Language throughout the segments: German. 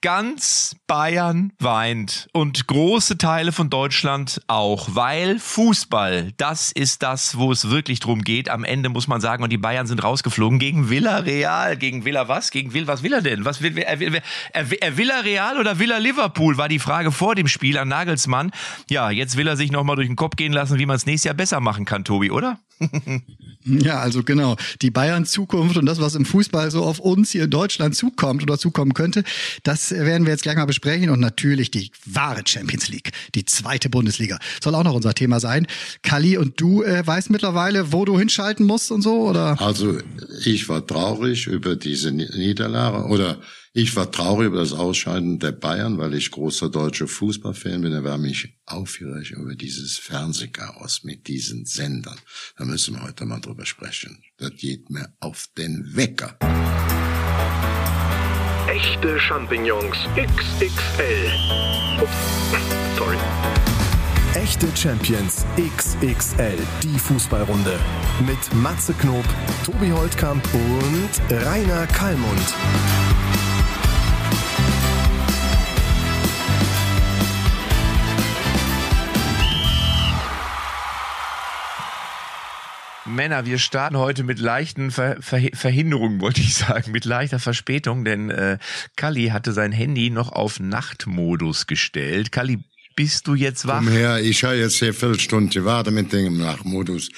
Ganz Bayern weint und große Teile von Deutschland auch, weil Fußball, das ist das, wo es wirklich drum geht. Am Ende muss man sagen, und die Bayern sind rausgeflogen gegen Villarreal. Gegen Villa was? Gegen Will, was will er denn? Was will, er, will, er, er Villa Real oder Villa Liverpool war die Frage vor dem Spiel an Nagelsmann. Ja, jetzt will er sich nochmal durch den Kopf gehen lassen, wie man es nächstes Jahr besser machen kann, Tobi, oder? Ja, also genau. Die Bayern Zukunft und das, was im Fußball so auf uns hier in Deutschland zukommt oder zukommen könnte, das werden wir jetzt gleich mal besprechen. Und natürlich die wahre Champions League, die zweite Bundesliga, soll auch noch unser Thema sein. Kali, und du äh, weißt mittlerweile, wo du hinschalten musst und so, oder? Also ich war traurig über diese Niederlage oder ich war traurig über das Ausscheiden der Bayern, weil ich großer deutscher Fußballfan bin. Er war mich aufgeregt über dieses Fernsehchaos mit diesen Sendern. Da müssen wir heute mal drüber sprechen. Das geht mir auf den Wecker. Echte Champignons XXL. Ups, sorry. Echte Champions XXL, die Fußballrunde. Mit Matze Knob, Tobi Holtkamp und Rainer Kallmund. Männer, wir starten heute mit leichten Ver Ver Verhinderungen, wollte ich sagen, mit leichter Verspätung, denn äh, Kali hatte sein Handy noch auf Nachtmodus gestellt. Kali, bist du jetzt wach? Komm her, ich habe jetzt hier Viertelstunde gewartet mit dem Nachtmodus.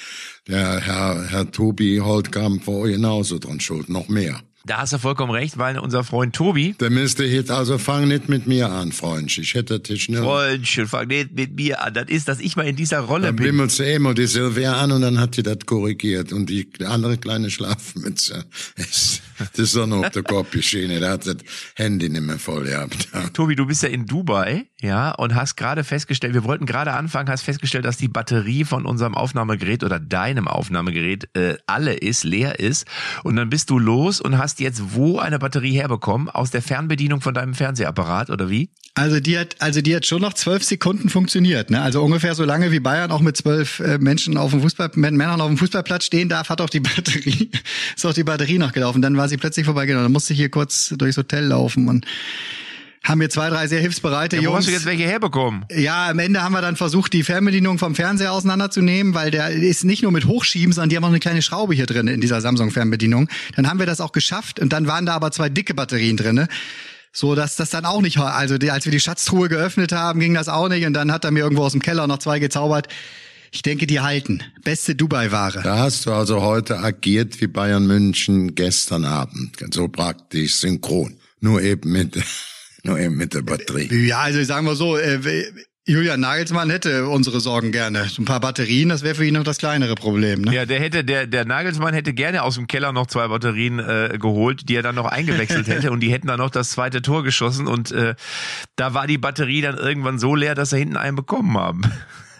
Der Herr, Herr Tobi Holtkamp war genauso dran schuld, noch mehr. Da hast du vollkommen recht, weil unser Freund Tobi. Der müsste jetzt, also fang nicht mit mir an, Freund. Ich hätte dich schnell. Freundchen, fang nicht mit mir an. Das ist, dass ich mal in dieser Rolle dann bin. Dann bimmelst du immer die Silvia an und dann hat die das korrigiert. Und die andere kleine Schlafmütze, ist, das ist noch auf der Kopfschiene. Da hat das Handy nicht mehr voll gehabt. Tobi, du bist ja in Dubai, ja, und hast gerade festgestellt, wir wollten gerade anfangen, hast festgestellt, dass die Batterie von unserem Aufnahmegerät oder deinem Aufnahmegerät äh, alle ist, leer ist. Und dann bist du los und hast jetzt wo eine Batterie herbekommen? Aus der Fernbedienung von deinem Fernsehapparat oder wie? Also die hat, also die hat schon noch zwölf Sekunden funktioniert. Ne? Also ungefähr so lange wie Bayern auch mit zwölf äh, Menschen auf dem Fußball, Männern auf dem Fußballplatz stehen darf, hat auch die Batterie, ist auch die Batterie noch gelaufen. Dann war sie plötzlich vorbeigegangen. Dann musste ich hier kurz durchs Hotel laufen und haben wir zwei, drei sehr hilfsbereite ja, wo Jungs. Wo hast du jetzt welche herbekommen? Ja, am Ende haben wir dann versucht, die Fernbedienung vom Fernseher auseinanderzunehmen, weil der ist nicht nur mit Hochschieben, sondern die haben auch eine kleine Schraube hier drin in dieser Samsung-Fernbedienung. Dann haben wir das auch geschafft und dann waren da aber zwei dicke Batterien drinne so dass das dann auch nicht, also die, als wir die Schatztruhe geöffnet haben, ging das auch nicht und dann hat er mir irgendwo aus dem Keller noch zwei gezaubert. Ich denke, die halten. Beste Dubai-Ware. Da hast du also heute agiert wie Bayern München gestern Abend. So praktisch synchron. Nur eben mit nur eben mit der Batterie. Ja, also sagen wir so, äh, Julian Nagelsmann hätte unsere Sorgen gerne. Ein paar Batterien, das wäre für ihn noch das kleinere Problem. Ne? Ja, der hätte, der, der Nagelsmann hätte gerne aus dem Keller noch zwei Batterien äh, geholt, die er dann noch eingewechselt hätte und die hätten dann noch das zweite Tor geschossen und äh, da war die Batterie dann irgendwann so leer, dass er hinten einen bekommen haben.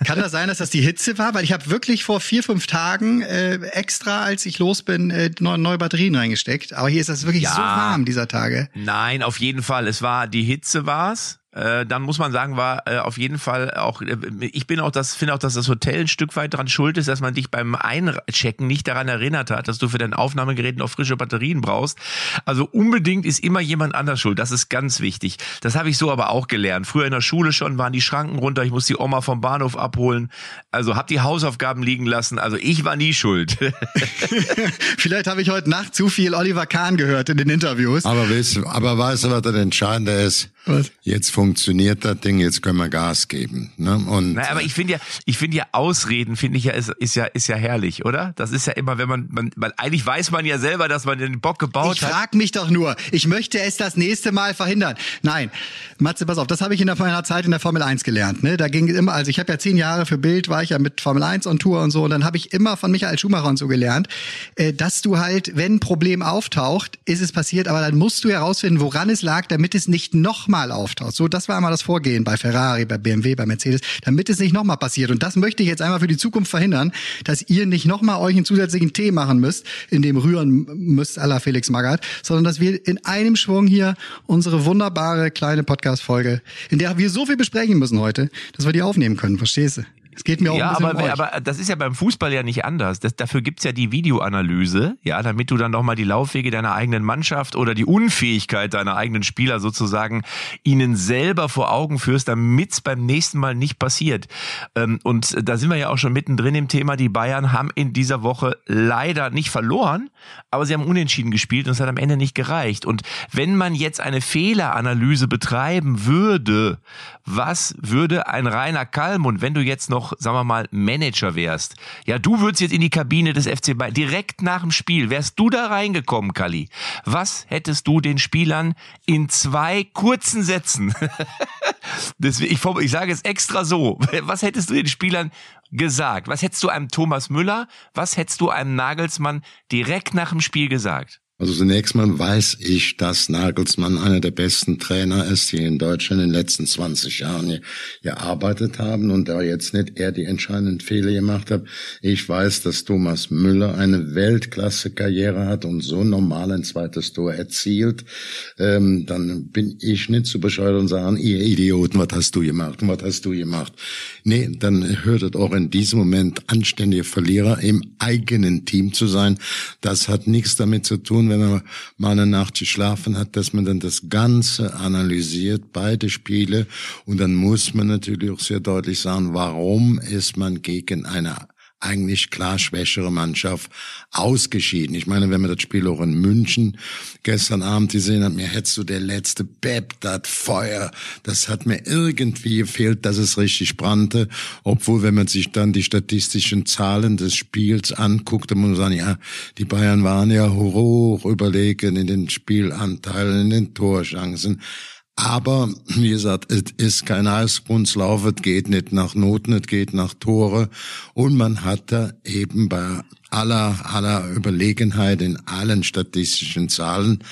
Kann das sein, dass das die Hitze war? Weil ich habe wirklich vor vier, fünf Tagen äh, extra, als ich los bin, äh, neue, neue Batterien reingesteckt. Aber hier ist das wirklich ja, so warm dieser Tage. Nein, auf jeden Fall. Es war die Hitze war's. Äh, dann muss man sagen, war äh, auf jeden Fall auch, äh, ich bin auch das, finde auch, dass das Hotel ein Stück weit dran schuld ist, dass man dich beim Einchecken nicht daran erinnert hat, dass du für dein Aufnahmegerät noch frische Batterien brauchst. Also unbedingt ist immer jemand anders schuld. Das ist ganz wichtig. Das habe ich so aber auch gelernt. Früher in der Schule schon waren die Schranken runter, ich muss die Oma vom Bahnhof abholen. Also hab die Hausaufgaben liegen lassen. Also ich war nie schuld. Vielleicht habe ich heute Nacht zu viel Oliver Kahn gehört in den Interviews. Aber weißt du, aber weißt du, was das Entscheidende ist? Was? Jetzt funktioniert das Ding, jetzt können wir Gas geben. Ne? Und naja, aber ich finde ja, ich finde ja Ausreden finde ich ja ist, ist ja ist ja herrlich, oder? Das ist ja immer, wenn man, man, man eigentlich weiß man ja selber, dass man den Bock gebaut ich hat. Ich frag mich doch nur. Ich möchte es das nächste Mal verhindern. Nein, Matze, pass auf, das habe ich in meiner Zeit in der Formel 1 gelernt. Ne? Da ging immer, also ich habe ja zehn Jahre für Bild war ich ja mit Formel 1 on Tour und so, und dann habe ich immer von Michael Schumacher und so gelernt, äh, dass du halt, wenn ein Problem auftaucht, ist es passiert, aber dann musst du herausfinden, woran es lag, damit es nicht noch nochmal auftaucht. So, das war einmal das Vorgehen bei Ferrari, bei BMW, bei Mercedes, damit es nicht nochmal passiert. Und das möchte ich jetzt einmal für die Zukunft verhindern, dass ihr nicht nochmal euch einen zusätzlichen Tee machen müsst, in dem rühren müsst aller Felix Magath, sondern dass wir in einem Schwung hier unsere wunderbare kleine Podcast-Folge, in der wir so viel besprechen müssen heute, dass wir die aufnehmen können. Verstehst du? Es geht mir auch ja, aber, um aber das ist ja beim Fußball ja nicht anders. Das, dafür gibt's ja die Videoanalyse, ja, damit du dann nochmal die Laufwege deiner eigenen Mannschaft oder die Unfähigkeit deiner eigenen Spieler sozusagen ihnen selber vor Augen führst, damit's beim nächsten Mal nicht passiert. Ähm, und da sind wir ja auch schon mittendrin im Thema. Die Bayern haben in dieser Woche leider nicht verloren, aber sie haben unentschieden gespielt und es hat am Ende nicht gereicht. Und wenn man jetzt eine Fehleranalyse betreiben würde, was würde ein Rainer Kallmund, wenn du jetzt noch, sagen wir mal, Manager wärst, ja, du würdest jetzt in die Kabine des FC Bayern, direkt nach dem Spiel, wärst du da reingekommen, Kalli, was hättest du den Spielern in zwei kurzen Sätzen, Deswegen, ich, ich sage es extra so, was hättest du den Spielern gesagt? Was hättest du einem Thomas Müller, was hättest du einem Nagelsmann direkt nach dem Spiel gesagt? Also zunächst mal weiß ich, dass Nagelsmann einer der besten Trainer ist, die in Deutschland in den letzten 20 Jahren gearbeitet haben und da jetzt nicht er die entscheidenden Fehler gemacht hat. Ich weiß, dass Thomas Müller eine Weltklasse-Karriere hat und so normal ein zweites Tor erzielt. Ähm, dann bin ich nicht zu bescheuert und sagen, ihr Idioten, was hast du gemacht was hast du gemacht? Nee, dann hört es auch in diesem Moment anständige Verlierer im eigenen Team zu sein. Das hat nichts damit zu tun, wenn man mal eine Nacht geschlafen hat, dass man dann das Ganze analysiert, beide Spiele. Und dann muss man natürlich auch sehr deutlich sagen, warum ist man gegen eine eigentlich klar schwächere Mannschaft ausgeschieden. Ich meine, wenn man das Spiel auch in München gestern Abend gesehen hat, mir hättest du der letzte Beb, das Feuer, das hat mir irgendwie gefehlt, dass es richtig brannte. Obwohl, wenn man sich dann die statistischen Zahlen des Spiels anguckt, dann muss man sagen, ja, die Bayern waren ja hoch überlegen in den Spielanteilen, in den Torchancen. Aber, wie gesagt, es ist kein Eiskunstlauf, es geht nicht nach Noten, es geht nach Tore. Und man hat da eben bei aller, aller Überlegenheit in allen statistischen Zahlen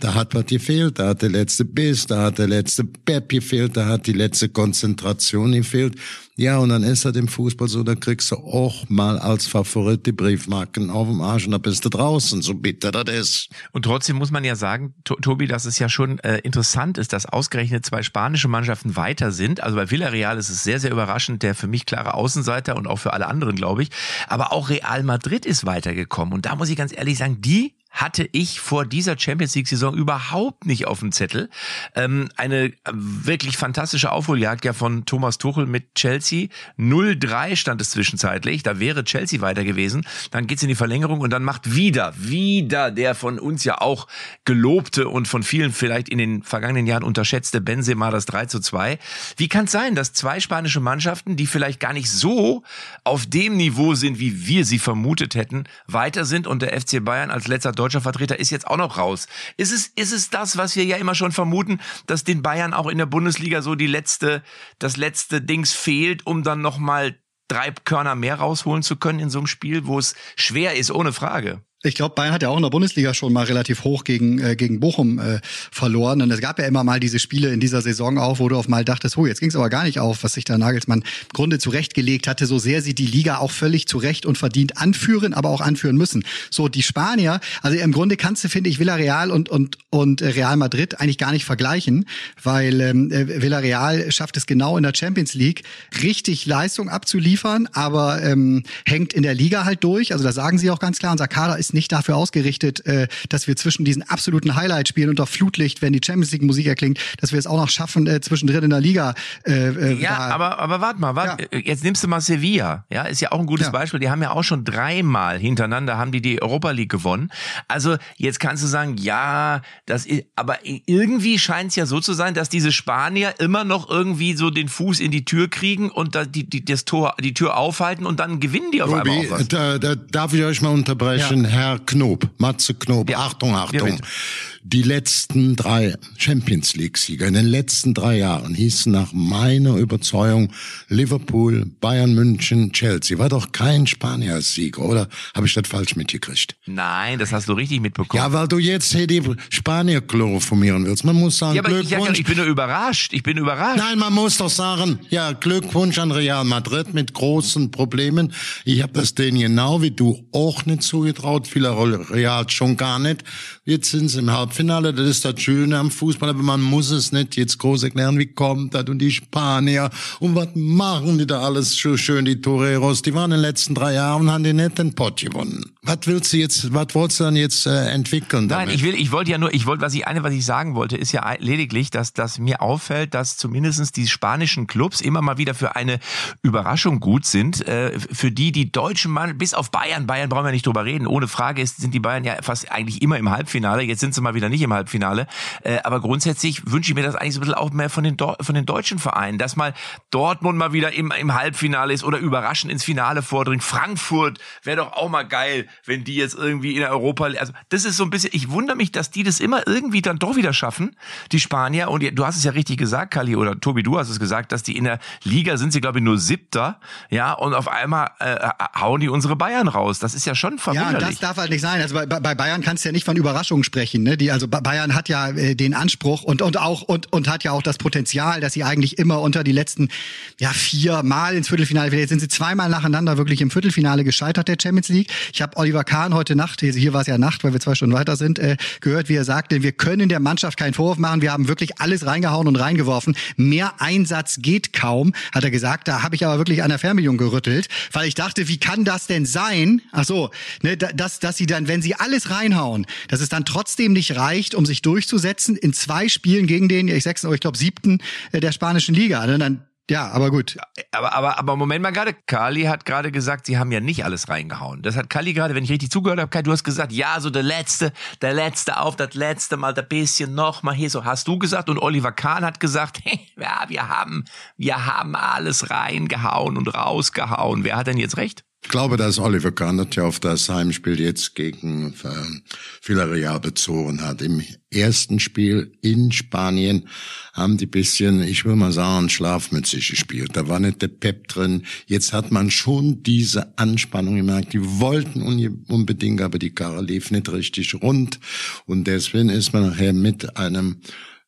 da hat was gefehlt, da hat der letzte Biss, da hat der letzte Pep gefehlt, da hat die letzte Konzentration gefehlt. Ja, und dann ist halt im Fußball so, da kriegst du auch mal als Favorit die Briefmarken auf dem Arsch und da bist du draußen, so bitter das ist. Und trotzdem muss man ja sagen, Tobi, dass es ja schon äh, interessant ist, dass ausgerechnet zwei spanische Mannschaften weiter sind. Also bei Villarreal ist es sehr, sehr überraschend, der für mich klare Außenseiter und auch für alle anderen, glaube ich. Aber auch Real Madrid ist weitergekommen. Und da muss ich ganz ehrlich sagen, die hatte ich vor dieser Champions League-Saison überhaupt nicht auf dem Zettel. Ähm, eine wirklich fantastische Aufholjagd ja von Thomas Tuchel mit Chelsea. 0-3 stand es zwischenzeitlich. Da wäre Chelsea weiter gewesen. Dann geht's in die Verlängerung und dann macht wieder, wieder der von uns ja auch gelobte und von vielen vielleicht in den vergangenen Jahren unterschätzte Benzema das 3 zu 2. Wie kann es sein, dass zwei spanische Mannschaften, die vielleicht gar nicht so auf dem Niveau sind, wie wir sie vermutet hätten, weiter sind und der FC Bayern als letzter Vertreter ist jetzt auch noch raus. Ist es, ist es das, was wir ja immer schon vermuten, dass den Bayern auch in der Bundesliga so die letzte, das letzte Dings fehlt, um dann nochmal drei Körner mehr rausholen zu können in so einem Spiel, wo es schwer ist, ohne Frage. Ich glaube, Bayern hat ja auch in der Bundesliga schon mal relativ hoch gegen, äh, gegen Bochum äh, verloren. Und es gab ja immer mal diese Spiele in dieser Saison auch, wo du auf mal dachtest, oh, jetzt ging es aber gar nicht auf, was sich der Nagelsmann im Grunde zurechtgelegt hatte, so sehr sie die Liga auch völlig zurecht und verdient anführen, aber auch anführen müssen. So, die Spanier, also im Grunde kannst du, finde ich, Villarreal und, und, und Real Madrid eigentlich gar nicht vergleichen, weil ähm, äh, Villarreal schafft es genau in der Champions League, richtig Leistung abzuliefern, aber ähm, hängt in der Liga halt durch. Also da sagen sie auch ganz klar, unser Kader ist nicht dafür ausgerichtet, äh, dass wir zwischen diesen absoluten Highlight-Spielen unter Flutlicht, wenn die Champions League Musik erklingt, dass wir es auch noch schaffen, äh, zwischendrin in der Liga. Äh, äh ja, aber, aber warte mal, wart, ja. jetzt nimmst du mal Sevilla, ja, ist ja auch ein gutes ja. Beispiel. Die haben ja auch schon dreimal hintereinander haben die die Europa League gewonnen. Also jetzt kannst du sagen, ja, das ist, aber irgendwie scheint es ja so zu sein, dass diese Spanier immer noch irgendwie so den Fuß in die Tür kriegen und da die, die das Tor, die Tür aufhalten und dann gewinnen die auf Ruby, einmal auch was. Da, da darf ich euch mal unterbrechen, ja. Herr Knob, Matze Knob, ja. Achtung, Achtung. Ja, die letzten drei Champions League-Sieger in den letzten drei Jahren hießen nach meiner Überzeugung Liverpool, Bayern München, Chelsea. War doch kein Spanier-Sieger, oder? Habe ich das falsch mitgekriegt? Nein, das hast du richtig mitbekommen. Ja, weil du jetzt hier die Spanier chloroformieren willst. Man muss sagen, ja, aber Glückwunsch. Ich, ich bin nur überrascht. Ich bin überrascht. Nein, man muss doch sagen, ja, Glückwunsch an Real Madrid mit großen Problemen. Ich habe das denen genau wie du auch nicht zugetraut. Viele Real schon gar nicht. Jetzt sind sie im Halbfinale Halbfinale, das ist das Schöne am Fußball, aber man muss es nicht jetzt groß erklären, wie kommt das und die Spanier und was machen die da alles so schön, die Toreros, die waren in den letzten drei Jahren, haben die nicht den Pott gewonnen. Was willst du jetzt, was wolltest du dann jetzt äh, entwickeln? Nein, damit? ich will, ich wollte ja nur, ich wollte, was ich eine, was ich sagen wollte, ist ja lediglich, dass, dass mir auffällt, dass zumindestens die spanischen Clubs immer mal wieder für eine Überraschung gut sind, äh, für die die deutschen Mann, bis auf Bayern, Bayern brauchen wir nicht drüber reden, ohne Frage ist, sind die Bayern ja fast eigentlich immer im Halbfinale, jetzt sind sie mal wieder nicht im Halbfinale, äh, aber grundsätzlich wünsche ich mir das eigentlich so ein bisschen auch mehr von den, Do von den deutschen Vereinen, dass mal Dortmund mal wieder im, im Halbfinale ist oder überraschend ins Finale vordringt, Frankfurt wäre doch auch mal geil, wenn die jetzt irgendwie in der Europa, also das ist so ein bisschen, ich wundere mich, dass die das immer irgendwie dann doch wieder schaffen, die Spanier. Und du hast es ja richtig gesagt, Kali, oder Tobi, du hast es gesagt, dass die in der Liga sind sie, glaube ich, nur siebter, ja, und auf einmal äh, hauen die unsere Bayern raus. Das ist ja schon verwunderlich. Ja, das darf halt nicht sein. Also bei, bei Bayern kannst du ja nicht von Überraschungen sprechen. Ne? Die, also Bayern hat ja äh, den Anspruch und, und auch und, und hat ja auch das Potenzial, dass sie eigentlich immer unter die letzten ja vier Mal ins Viertelfinale. Jetzt sind sie zweimal nacheinander wirklich im Viertelfinale gescheitert der Champions League. Ich habe Oliver Kahn heute Nacht, hier war es ja Nacht, weil wir zwei Stunden weiter sind, äh, gehört, wie er sagte, wir können der Mannschaft keinen Vorwurf machen. Wir haben wirklich alles reingehauen und reingeworfen. Mehr Einsatz geht kaum, hat er gesagt. Da habe ich aber wirklich an der Fernbedienung gerüttelt, weil ich dachte, wie kann das denn sein? Ach so, ne, dass, dass sie dann, wenn sie alles reinhauen, dass es dann trotzdem nicht reicht, um sich durchzusetzen in zwei Spielen gegen den, ich euch, ich glaube siebten äh, der spanischen Liga. Ne? Dann ja, aber gut. Aber, aber, aber Moment mal gerade. Kali hat gerade gesagt, sie haben ja nicht alles reingehauen. Das hat Kali gerade, wenn ich richtig zugehört habe, Kai, du hast gesagt, ja, so der letzte, der letzte auf, das letzte Mal, ein bisschen noch mal hier, so hast du gesagt. Und Oliver Kahn hat gesagt, hey, ja, wir haben, wir haben alles reingehauen und rausgehauen. Wer hat denn jetzt recht? Ich glaube, dass Oliver auf das Heimspiel jetzt gegen äh, Villarreal bezogen hat. Im ersten Spiel in Spanien haben die bisschen, ich will mal sagen, schlafmützig gespielt. Da war nicht der Pep drin. Jetzt hat man schon diese Anspannung gemerkt. Die wollten unbedingt, aber die Karre lief nicht richtig rund. Und deswegen ist man nachher mit einem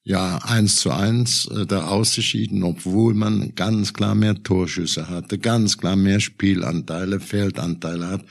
ja, eins zu eins äh, da ausgeschieden, obwohl man ganz klar mehr Torschüsse hatte, ganz klar mehr Spielanteile, Feldanteile hat.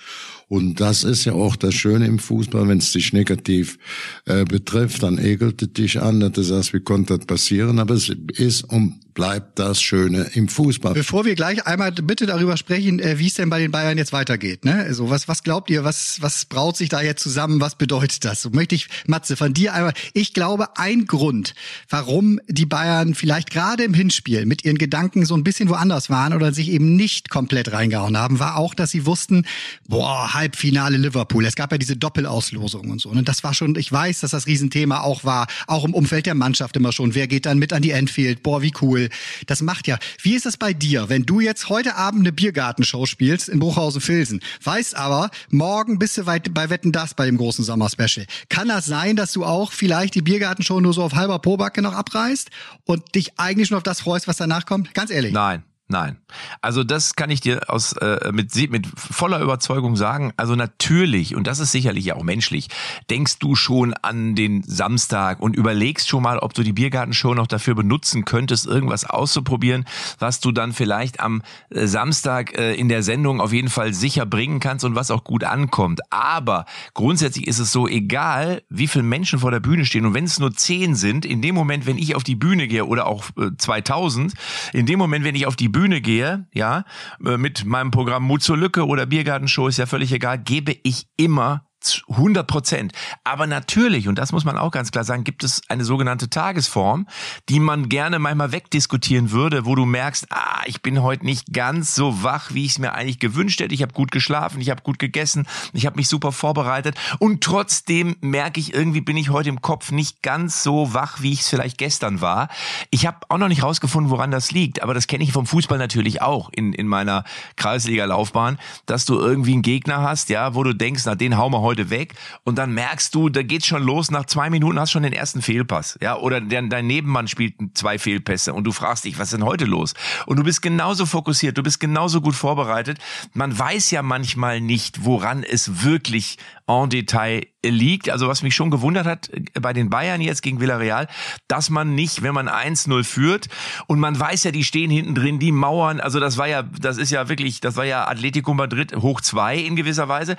Und das ist ja auch das Schöne im Fußball, wenn es dich negativ äh, betrifft, dann ekelt es dich an, dass du sagst, wie konnte das passieren? Aber es ist und bleibt das Schöne im Fußball. Bevor wir gleich einmal bitte darüber sprechen, äh, wie es denn bei den Bayern jetzt weitergeht. Ne? Also was, was glaubt ihr, was, was braut sich da jetzt zusammen, was bedeutet das? So möchte ich, Matze, von dir einmal, ich glaube, ein Grund, warum die Bayern vielleicht gerade im Hinspiel mit ihren Gedanken so ein bisschen woanders waren oder sich eben nicht komplett reingehauen haben, war auch, dass sie wussten, boah, Halbfinale Liverpool. Es gab ja diese Doppelauslosung und so. Und das war schon, ich weiß, dass das Riesenthema auch war, auch im Umfeld der Mannschaft immer schon. Wer geht dann mit an die Enfield? Boah, wie cool. Das macht ja. Wie ist es bei dir, wenn du jetzt heute Abend eine Biergartenshow spielst in Bruchhausen-Filsen, weißt aber, morgen bist du weit bei Wetten das bei dem großen Sommer-Special. Kann das sein, dass du auch vielleicht die Biergartenshow nur so auf halber Pobacke noch abreißt und dich eigentlich nur auf das freust, was danach kommt? Ganz ehrlich. Nein. Nein. Also das kann ich dir aus äh, mit mit voller Überzeugung sagen. Also natürlich und das ist sicherlich auch menschlich. Denkst du schon an den Samstag und überlegst schon mal, ob du die Biergartenshow noch dafür benutzen könntest, irgendwas auszuprobieren, was du dann vielleicht am äh, Samstag äh, in der Sendung auf jeden Fall sicher bringen kannst und was auch gut ankommt. Aber grundsätzlich ist es so egal, wie viele Menschen vor der Bühne stehen und wenn es nur zehn sind, in dem Moment, wenn ich auf die Bühne gehe oder auch äh, 2000, in dem Moment, wenn ich auf die Bühne gehe, ja, äh, mit meinem Programm Mut zur Lücke oder Biergartenshow, ist ja völlig egal, gebe ich immer 100 Prozent. Aber natürlich, und das muss man auch ganz klar sagen, gibt es eine sogenannte Tagesform, die man gerne manchmal wegdiskutieren würde, wo du merkst, ah, ich bin heute nicht ganz so wach, wie ich es mir eigentlich gewünscht hätte. Ich habe gut geschlafen, ich habe gut gegessen, ich habe mich super vorbereitet und trotzdem merke ich, irgendwie bin ich heute im Kopf nicht ganz so wach, wie ich es vielleicht gestern war. Ich habe auch noch nicht rausgefunden, woran das liegt, aber das kenne ich vom Fußball natürlich auch in, in meiner Kreisliga-Laufbahn, dass du irgendwie einen Gegner hast, ja, wo du denkst, na, den hauen wir heute heute weg und dann merkst du, da geht's schon los, nach zwei Minuten hast schon den ersten Fehlpass, ja, oder dein, dein Nebenmann spielt zwei Fehlpässe und du fragst dich, was ist denn heute los? Und du bist genauso fokussiert, du bist genauso gut vorbereitet. Man weiß ja manchmal nicht, woran es wirklich en Detail liegt, also was mich schon gewundert hat äh, bei den Bayern jetzt gegen Villarreal, dass man nicht, wenn man 1-0 führt und man weiß ja, die stehen hinten drin, die Mauern, also das war ja, das ist ja wirklich, das war ja Atletico Madrid hoch zwei in gewisser Weise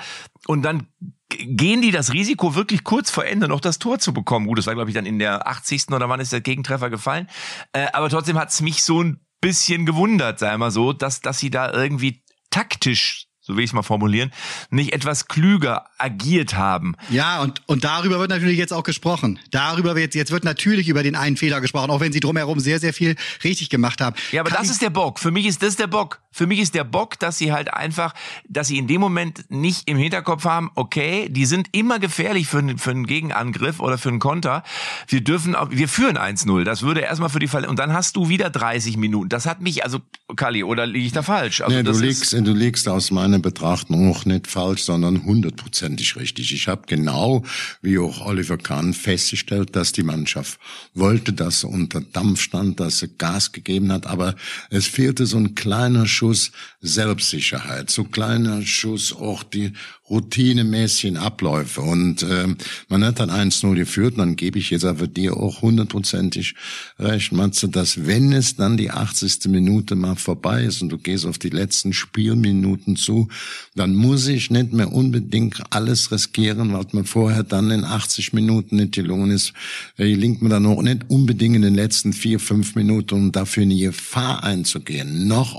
und dann gehen die das Risiko wirklich kurz vor Ende noch das Tor zu bekommen. Gut, das war glaube ich dann in der 80. oder wann ist der Gegentreffer gefallen, äh, aber trotzdem hat es mich so ein bisschen gewundert, sei mal so, dass, dass sie da irgendwie taktisch so will ich es mal formulieren, nicht etwas klüger agiert haben. Ja, und, und darüber wird natürlich jetzt auch gesprochen. Darüber wird jetzt wird natürlich über den einen Fehler gesprochen, auch wenn sie drumherum sehr, sehr viel richtig gemacht haben. Ja, aber Kann das ist der Bock. Für mich ist das der Bock. Für mich ist der Bock, dass sie halt einfach, dass sie in dem Moment nicht im Hinterkopf haben, okay, die sind immer gefährlich für, für einen Gegenangriff oder für einen Konter. Wir dürfen, wir führen 1-0. Das würde erstmal für die Fall, und dann hast du wieder 30 Minuten. Das hat mich, also, Kali, oder liege ich da falsch? Also, nee, du liegst, du liegst aus meiner Betrachtung auch nicht falsch, sondern hundertprozentig richtig. Ich habe genau, wie auch Oliver Kahn, festgestellt, dass die Mannschaft wollte, dass sie unter Dampf stand, dass sie Gas gegeben hat, aber es fehlte so ein kleiner Schuss Schuss Selbstsicherheit, so kleiner Schuss auch die routinemäßigen Abläufe. Und äh, man hat dann 1-0 geführt, und dann gebe ich jetzt aber dir auch hundertprozentig recht, Matze, dass wenn es dann die 80. Minute mal vorbei ist und du gehst auf die letzten Spielminuten zu, dann muss ich nicht mehr unbedingt alles riskieren, was man vorher dann in 80 Minuten nicht gelungen ist. Gelingt mir dann auch nicht unbedingt in den letzten vier, fünf Minuten, um dafür in die Gefahr einzugehen, noch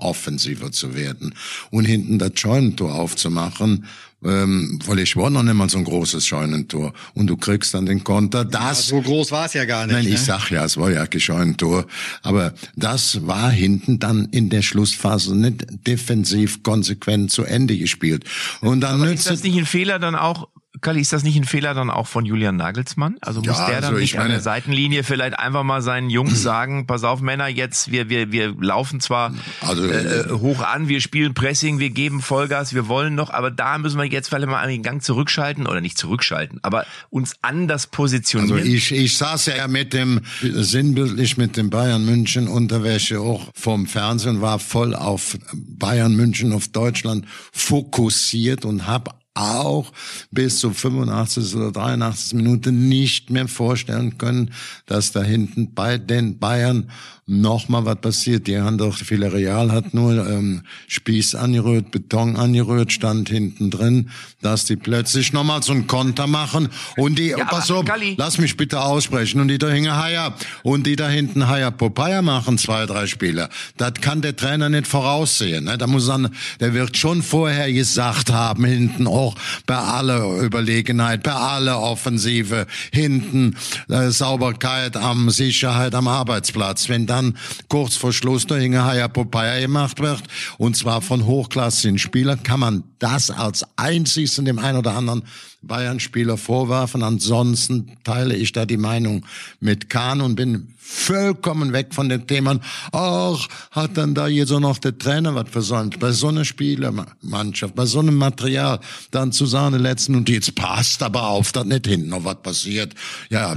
offensiver zu werden und hinten das Scheunentor aufzumachen, ähm, weil ich war noch nicht mal so ein großes Scheunentor und du kriegst dann den Konter. Das ja, so groß war es ja gar nicht. Nein, ne? ich sag ja, es war ja kein Scheunentor, aber das war hinten dann in der Schlussphase nicht defensiv konsequent zu Ende gespielt. Und dann aber ist das nicht ein Fehler dann auch Kali, ist das nicht ein Fehler dann auch von Julian Nagelsmann? Also muss ja, der dann also nicht meine, an der Seitenlinie vielleicht einfach mal seinen Jungs sagen, pass auf Männer, jetzt wir wir wir laufen zwar also, äh, äh, hoch an, wir spielen Pressing, wir geben Vollgas, wir wollen noch, aber da müssen wir jetzt vielleicht mal einen Gang zurückschalten oder nicht zurückschalten, aber uns anders positionieren. Also ich ich saß ja mit dem sinnbildlich mit dem Bayern München Unterwäsche auch vom Fernsehen war voll auf Bayern München auf Deutschland fokussiert und habe auch bis zur 85. oder 83. Minute nicht mehr vorstellen können, dass da hinten bei den Bayern nochmal was passiert. Die haben doch, Villarreal hat nur ähm, Spieß angerührt, Beton angerührt, stand hinten drin, dass die plötzlich nochmal so einen Konter machen und die, ja, pass auf, lass mich bitte aussprechen, und die da hinten Haya und die da hinten Haya Popeye machen, zwei, drei Spieler. Das kann der Trainer nicht voraussehen. Ne? Da muss er, der wird schon vorher gesagt haben, hinten auch bei aller Überlegenheit, bei aller Offensive, hinten äh, Sauberkeit am Sicherheit am Arbeitsplatz. Wenn da dann kurz vor Schluss der Haya Popeye gemacht wird, und zwar von hochklassigen Spielern, kann man das als einzigsten dem einen oder anderen Bayern-Spieler vorwerfen. Ansonsten teile ich da die Meinung mit Kahn und bin vollkommen weg von den Themen. Ach, hat dann da jetzt so noch der Trainer was versäumt? Bei so einer Spielermannschaft, bei so einem Material, dann zu sagen, letzten und jetzt passt aber auf, dass nicht hinten noch was passiert. Ja,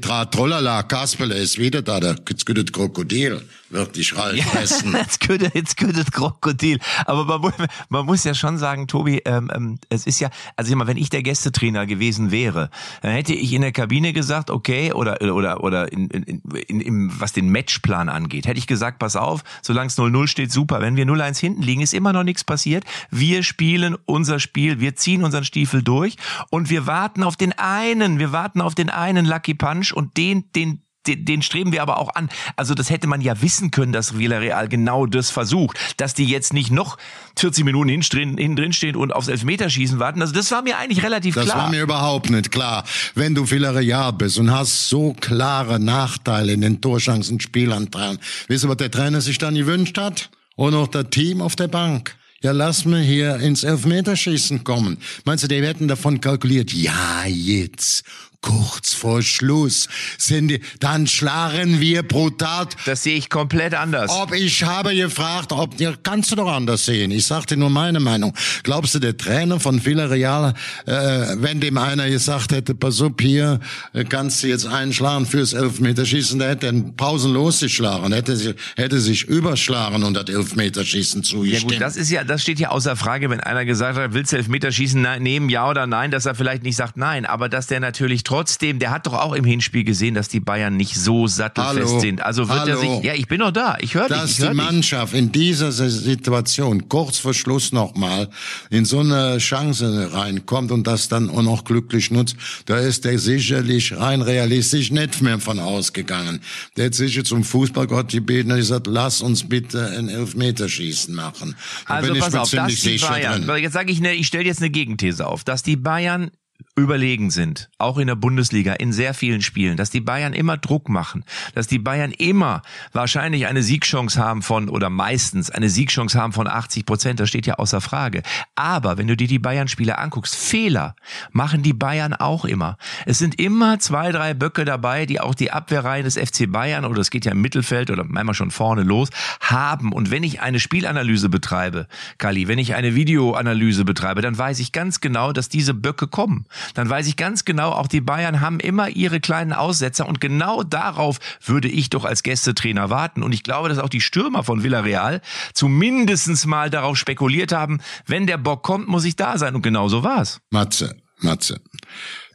Trat, Trollala, Kasperle ist wieder da, der gute Krokodil wird dich fressen. Ja, jetzt könnte, jetzt könnte Krokodil. Aber man muss, man muss ja schon sagen, Tobi, ähm, ähm, es ist ja, also immer, wenn ich der Gästetrainer gewesen wäre, dann hätte ich in der Kabine gesagt, okay, oder oder oder in, in, in, in was den Matchplan angeht, hätte ich gesagt, pass auf, solange es 0-0 steht, super. Wenn wir 0-1 hinten liegen, ist immer noch nichts passiert. Wir spielen unser Spiel, wir ziehen unseren Stiefel durch und wir warten auf den einen, wir warten auf den einen Lucky Punch und den, den, den, den streben wir aber auch an. Also das hätte man ja wissen können, dass Villarreal genau das versucht, dass die jetzt nicht noch 40 Minuten hinten drin stehen und aufs Elfmeterschießen warten. Also das war mir eigentlich relativ das klar. Das war mir überhaupt nicht klar. Wenn du Villarreal bist und hast so klare Nachteile in den Torschancen, Spielanteilen, weißt du, was der Trainer sich dann gewünscht hat? Und auch das Team auf der Bank ja, lass mir hier ins Elfmeterschießen kommen. Meinst du, die hätten davon kalkuliert? Ja, jetzt kurz vor Schluss sind die, dann schlagen wir brutal. Das sehe ich komplett anders. Ob ich habe gefragt, ob dir kannst du doch anders sehen. Ich sagte nur meine Meinung. Glaubst du, der Trainer von Villarreal, äh, wenn dem einer gesagt hätte, pass auf hier, äh, kannst du jetzt einschlagen fürs Elfmeterschießen, der hätte dann pausenlos geschlagen, hätte sich, hätte sich überschlagen und das Elfmeterschießen zugestimmt. Ja gut, das ist ja, das steht ja außer Frage, wenn einer gesagt hat, willst du Elfmeterschießen nehmen, ja oder nein, dass er vielleicht nicht sagt nein, aber dass der natürlich trotzdem, der hat doch auch im Hinspiel gesehen, dass die Bayern nicht so sattelfest Hallo. sind. Also wird er Hallo. sich, ja, ich bin noch da, ich höre dich, dass die hör dich. Mannschaft in dieser Situation kurz vor Schluss nochmal in so eine Chance reinkommt und das dann auch noch glücklich nutzt, da ist der sicherlich rein realistisch nicht mehr von ausgegangen. Der hat sicher zum Fußballgott gebeten und gesagt, lass uns bitte ein Elfmeterschießen machen. Da Also bin ich pass mir auf, dass ziemlich die sicher Bayern, drin. jetzt sage ich, ne, ich stelle jetzt eine Gegenthese auf, dass die Bayern überlegen sind, auch in der Bundesliga, in sehr vielen Spielen, dass die Bayern immer Druck machen, dass die Bayern immer wahrscheinlich eine Siegchance haben von, oder meistens eine Siegchance haben von 80 Prozent, das steht ja außer Frage. Aber wenn du dir die Bayern-Spiele anguckst, Fehler machen die Bayern auch immer. Es sind immer zwei, drei Böcke dabei, die auch die Abwehrreihen des FC Bayern, oder es geht ja im Mittelfeld oder manchmal schon vorne los, haben. Und wenn ich eine Spielanalyse betreibe, Kali, wenn ich eine Videoanalyse betreibe, dann weiß ich ganz genau, dass diese Böcke kommen. Dann weiß ich ganz genau, auch die Bayern haben immer ihre kleinen Aussetzer und genau darauf würde ich doch als Gästetrainer warten. Und ich glaube, dass auch die Stürmer von Villarreal zumindestens mal darauf spekuliert haben, wenn der Bock kommt, muss ich da sein. Und genau so war's. Matze, Matze.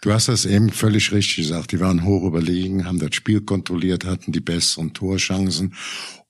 Du hast das eben völlig richtig gesagt. Die waren hoch überlegen, haben das Spiel kontrolliert, hatten die besseren Torchancen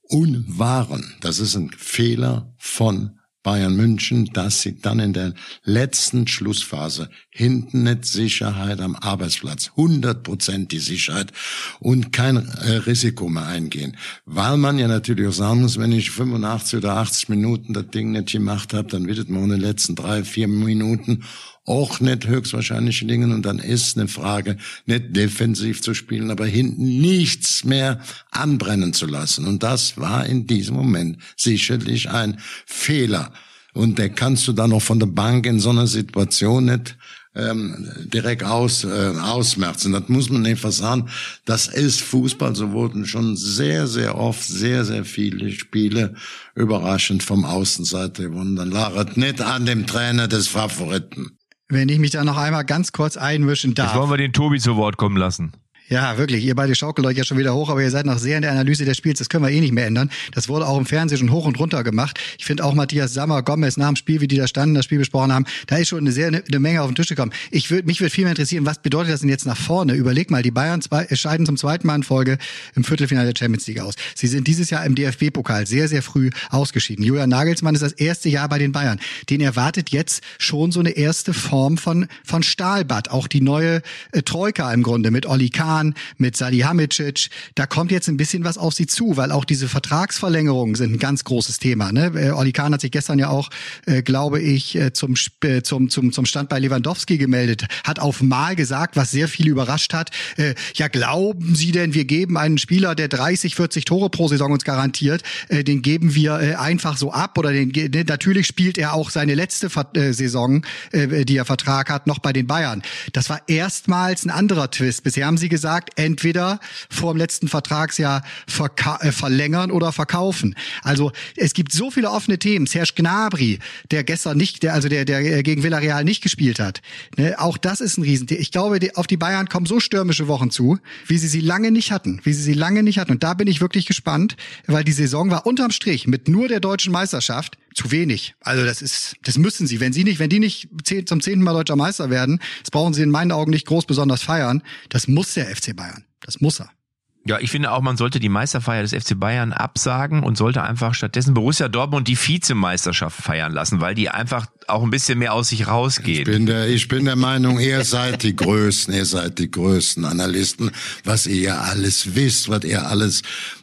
und waren, das ist ein Fehler von Bayern München, dass sie dann in der letzten Schlussphase hinten nicht Sicherheit am Arbeitsplatz, 100 Prozent die Sicherheit und kein äh, Risiko mehr eingehen. Weil man ja natürlich auch sagen muss, wenn ich 85 oder 80 Minuten das Ding nicht gemacht habe, dann wird mir in den letzten drei, vier Minuten auch nicht höchstwahrscheinlich liegen und dann ist eine Frage, nicht defensiv zu spielen, aber hinten nichts mehr anbrennen zu lassen. Und das war in diesem Moment sicherlich ein Fehler. Und der kannst du dann auch von der Bank in so einer Situation nicht ähm, direkt aus, äh, ausmerzen. Das muss man einfach sagen. Das ist Fußball. So wurden schon sehr, sehr oft sehr, sehr viele Spiele überraschend vom Außenseiter gewonnen. Dann lag es nicht an dem Trainer des Favoriten. Wenn ich mich da noch einmal ganz kurz einmischen darf. Jetzt wollen wir den Tobi zu Wort kommen lassen. Ja, wirklich. Ihr beide schaukelt euch ja schon wieder hoch, aber ihr seid noch sehr in der Analyse des Spiels. Das können wir eh nicht mehr ändern. Das wurde auch im Fernsehen schon hoch und runter gemacht. Ich finde auch Matthias Sammer, Gomez nach dem Spiel, wie die da standen, das Spiel besprochen haben, da ist schon eine sehr eine Menge auf den Tisch gekommen. Ich würde mich würde viel mehr interessieren, was bedeutet das denn jetzt nach vorne? Überleg mal, die Bayern zwei, scheiden zum zweiten Mal in Folge im Viertelfinale der Champions League aus. Sie sind dieses Jahr im DFB-Pokal sehr, sehr früh ausgeschieden. Julian Nagelsmann ist das erste Jahr bei den Bayern. Den erwartet jetzt schon so eine erste Form von von Stahlbad. Auch die neue äh, Troika im Grunde mit Oli Kahn, mit Sadi Salihamidzic, da kommt jetzt ein bisschen was auf sie zu, weil auch diese Vertragsverlängerungen sind ein ganz großes Thema. Ne? Äh, Oli Kahn hat sich gestern ja auch, äh, glaube ich, äh, zum, äh, zum, zum, zum Stand bei Lewandowski gemeldet, hat auf Mal gesagt, was sehr viele überrascht hat. Äh, ja, glauben Sie denn, wir geben einen Spieler, der 30, 40 Tore pro Saison uns garantiert, äh, den geben wir äh, einfach so ab oder den, ne, natürlich spielt er auch seine letzte Ver äh, Saison, äh, die er Vertrag hat, noch bei den Bayern. Das war erstmals ein anderer Twist. Bisher haben sie gesagt, entweder vor dem letzten Vertragsjahr äh, verlängern oder verkaufen. Also es gibt so viele offene Themen. Serge Gnabry, der gestern nicht, der also der der gegen Villarreal nicht gespielt hat. Ne, auch das ist ein Riesenthema. Ich glaube, die, auf die Bayern kommen so stürmische Wochen zu, wie sie sie lange nicht hatten, wie sie sie lange nicht hatten. Und da bin ich wirklich gespannt, weil die Saison war unterm Strich mit nur der deutschen Meisterschaft zu wenig. Also das ist, das müssen sie. Wenn sie nicht, wenn die nicht zum zehnten Mal deutscher Meister werden, das brauchen sie in meinen Augen nicht groß besonders feiern. Das muss der FC Bayern. Das muss er. Ja, ich finde auch, man sollte die Meisterfeier des FC Bayern absagen und sollte einfach stattdessen Borussia Dortmund die Vizemeisterschaft feiern lassen, weil die einfach auch ein bisschen mehr aus sich rausgeht. Ich bin der, ich bin der Meinung, ihr seid die Größten, ihr seid die größten Analysten, was ihr ja alles wisst, was ihr alles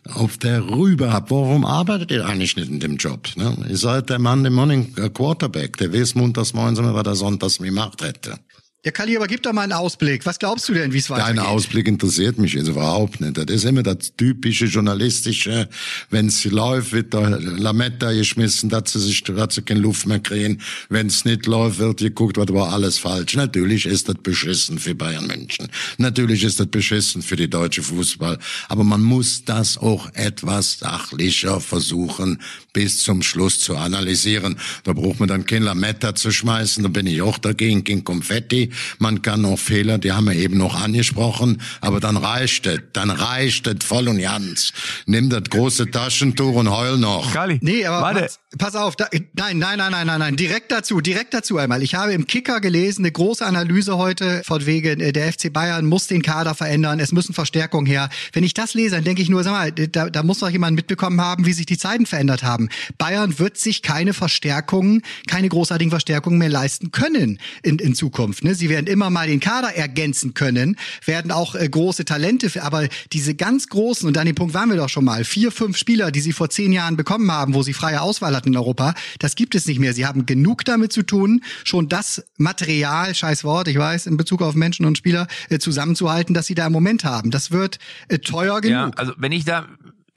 auf der Rübe habt. Warum arbeitet ihr eigentlich nicht in dem Job? Ne? Ihr seid der Mann, der Morning Quarterback, der weiß montags morgens immer, was er sonntags gemacht hätte. Ja, Kali, aber gib doch mal einen Ausblick. Was glaubst du denn, wie es weitergeht? Dein Ausblick interessiert mich jetzt überhaupt nicht. Das ist immer das typische journalistische, wenn's läuft, wird da Lametta geschmissen, dass sie sich, dass sie keine Luft mehr kriegen. Wenn's nicht läuft, wird geguckt, was war alles falsch. Natürlich ist das beschissen für Bayern München. Natürlich ist das beschissen für die deutsche Fußball. Aber man muss das auch etwas sachlicher versuchen, bis zum Schluss zu analysieren. Da braucht man dann kein Lametta zu schmeißen. Da bin ich auch dagegen, kein Konfetti. Man kann auch Fehler, die haben wir eben noch angesprochen, aber dann reicht es, dann reicht es voll und ganz. Nimm das große Taschentuch und heul noch. Kali, Nee, aber warte. Pass auf, da, nein, nein, nein, nein, nein, nein, direkt dazu, direkt dazu einmal. Ich habe im Kicker gelesen, eine große Analyse heute von wegen, äh, der FC Bayern muss den Kader verändern, es müssen Verstärkungen her. Wenn ich das lese, dann denke ich nur, sag mal, da, da muss doch jemand mitbekommen haben, wie sich die Zeiten verändert haben. Bayern wird sich keine Verstärkungen, keine großartigen Verstärkungen mehr leisten können in, in Zukunft. Ne? Sie werden immer mal den Kader ergänzen können, werden auch äh, große Talente, aber diese ganz großen, und an dem Punkt waren wir doch schon mal, vier, fünf Spieler, die sie vor zehn Jahren bekommen haben, wo sie freie Auswahl hatten in Europa, das gibt es nicht mehr. Sie haben genug damit zu tun, schon das Material, scheiß Wort, ich weiß, in Bezug auf Menschen und Spieler, äh, zusammenzuhalten, das sie da im Moment haben. Das wird äh, teuer genug. Ja, also wenn ich da,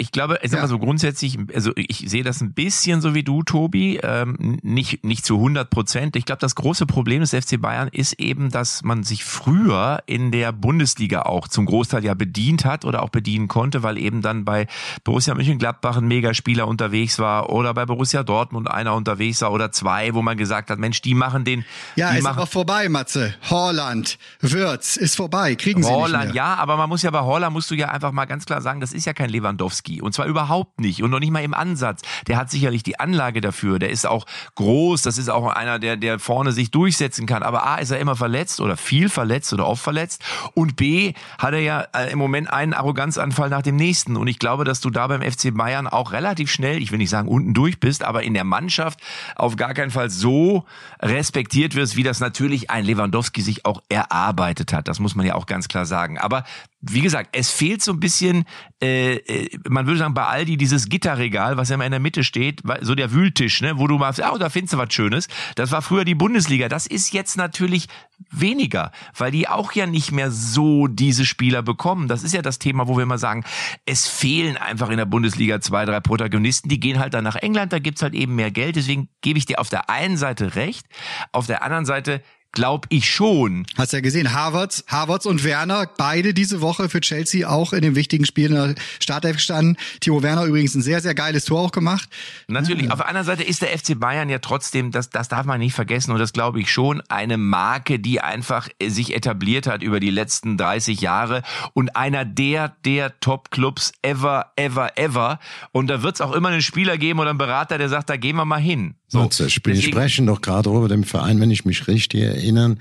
ich glaube, ich sag Ja. mal so grundsätzlich, also ich sehe das ein bisschen so wie du, Tobi, ähm, nicht, nicht zu 100 Prozent. Ich glaube, das große Problem des FC Bayern ist eben, dass man sich früher in der Bundesliga auch zum Großteil ja bedient hat oder auch bedienen konnte, weil eben dann bei Borussia Mönchengladbach ein Megaspieler unterwegs war oder bei Borussia Dortmund einer unterwegs war oder zwei, wo man gesagt hat, Mensch, die machen den, Ja, die ist machen aber vorbei, Matze. Holland, Wirtz, ist vorbei. Kriegen sie nicht Holland, mehr. ja, aber man muss ja bei Holland musst du ja einfach mal ganz klar sagen, das ist ja kein Lewandowski und zwar überhaupt nicht und noch nicht mal im Ansatz. Der hat sicherlich die Anlage dafür, der ist auch groß, das ist auch einer, der der vorne sich durchsetzen kann, aber A ist er immer verletzt oder viel verletzt oder oft verletzt und B hat er ja äh, im Moment einen Arroganzanfall nach dem nächsten und ich glaube, dass du da beim FC Bayern auch relativ schnell, ich will nicht sagen unten durch bist, aber in der Mannschaft auf gar keinen Fall so respektiert wirst, wie das natürlich ein Lewandowski sich auch erarbeitet hat. Das muss man ja auch ganz klar sagen. Aber wie gesagt, es fehlt so ein bisschen, äh, äh, man würde sagen, bei Aldi dieses Gitterregal, was ja immer in der Mitte steht, so der Wühltisch, ne, wo du mal, ah, da findest du was Schönes. Das war früher die Bundesliga. Das ist jetzt natürlich weniger, weil die auch ja nicht mehr so diese Spieler bekommen. Das ist ja das Thema, wo wir immer sagen, es fehlen einfach in der Bundesliga zwei, drei Protagonisten, die gehen halt dann nach England, da gibt's halt eben mehr Geld. Deswegen gebe ich dir auf der einen Seite recht, auf der anderen Seite glaube ich schon, Hast ja gesehen, Havertz, Havertz und Werner, beide diese Woche für Chelsea auch in dem wichtigen Spiel in der Startelf gestanden. Timo Werner übrigens ein sehr, sehr geiles Tor auch gemacht. Natürlich. Auf der anderen Seite ist der FC Bayern ja trotzdem, das, das darf man nicht vergessen und das glaube ich schon, eine Marke, die einfach äh, sich etabliert hat über die letzten 30 Jahre und einer der, der Top-Clubs ever, ever, ever. Und da wird es auch immer einen Spieler geben oder einen Berater, der sagt, da gehen wir mal hin. So. Wir sprechen doch gerade über den Verein, wenn ich mich richtig erinnere,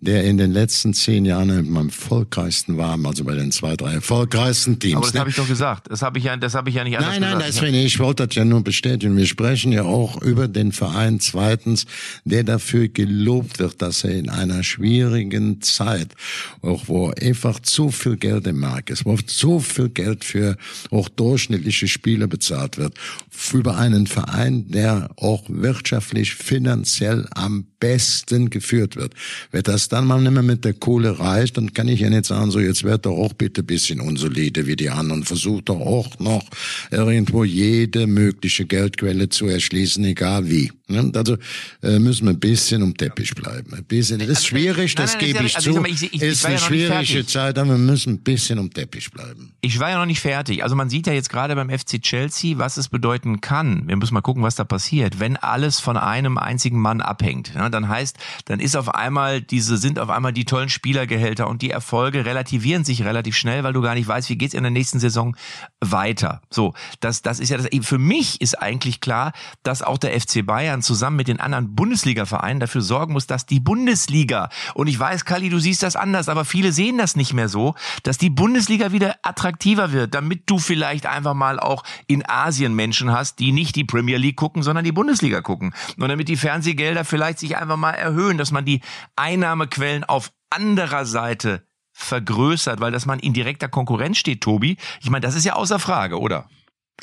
der in den letzten zehn Jahren am erfolgreichsten war, also bei den zwei, drei erfolgreichsten Teams. Aber das ne? habe ich doch gesagt. Das habe ich ja, das habe ich ja nicht anders Nein, nein, gesagt. deswegen, ich wollte das ja nur bestätigen. Wir sprechen ja auch über den Verein zweitens, der dafür gelobt wird, dass er in einer schwierigen Zeit, auch wo einfach zu viel Geld im Markt ist, wo zu viel Geld für auch durchschnittliche Spieler bezahlt wird, über einen Verein, der auch wirtschaftlich, finanziell am besten geführt wird. Wenn das dann mal nicht mehr mit der Kohle reicht, dann kann ich ja nicht sagen, so jetzt wird doch auch bitte ein bisschen unsolide wie die anderen, versucht doch auch noch irgendwo jede mögliche Geldquelle zu erschließen, egal wie. Ne? Also äh, müssen wir ein bisschen um Teppich bleiben. Ein bisschen, das ist Also, schwierig, nein, das nein, gebe das ich ja- also zu. ich- ich- ich ist ja eine nicht schwierige. Zeit, aber wir müssen ein bisschen um Teppich bleiben. Ich war ja noch nicht fertig. Also man sieht ja jetzt gerade beim FC Chelsea, was es bedeuten kann. Wir müssen mal gucken, was da passiert. Wenn alles von einem einzigen Mann abhängt, ja, dann heißt, dann ist auf einmal diese, sind auf einmal die tollen Spielergehälter und die Erfolge relativieren sich relativ schnell, weil du gar nicht weißt, wie geht's in der nächsten Saison weiter. So, das, das ist ja das. Für mich ist eigentlich klar, dass auch der FC Bayern zusammen mit den anderen Bundesliga-Vereinen dafür sorgen muss, dass die Bundesliga, und ich weiß, Kali, du siehst das anders, aber viele sehen das nicht mehr so, dass die Bundesliga wieder attraktiver wird, damit du vielleicht einfach mal auch in Asien Menschen hast, die nicht die Premier League gucken, sondern die Bundesliga gucken. Und damit die Fernsehgelder vielleicht sich einfach mal erhöhen, dass man die Einnahmequellen auf anderer Seite vergrößert, weil dass man in direkter Konkurrenz steht, Tobi. Ich meine, das ist ja außer Frage, oder?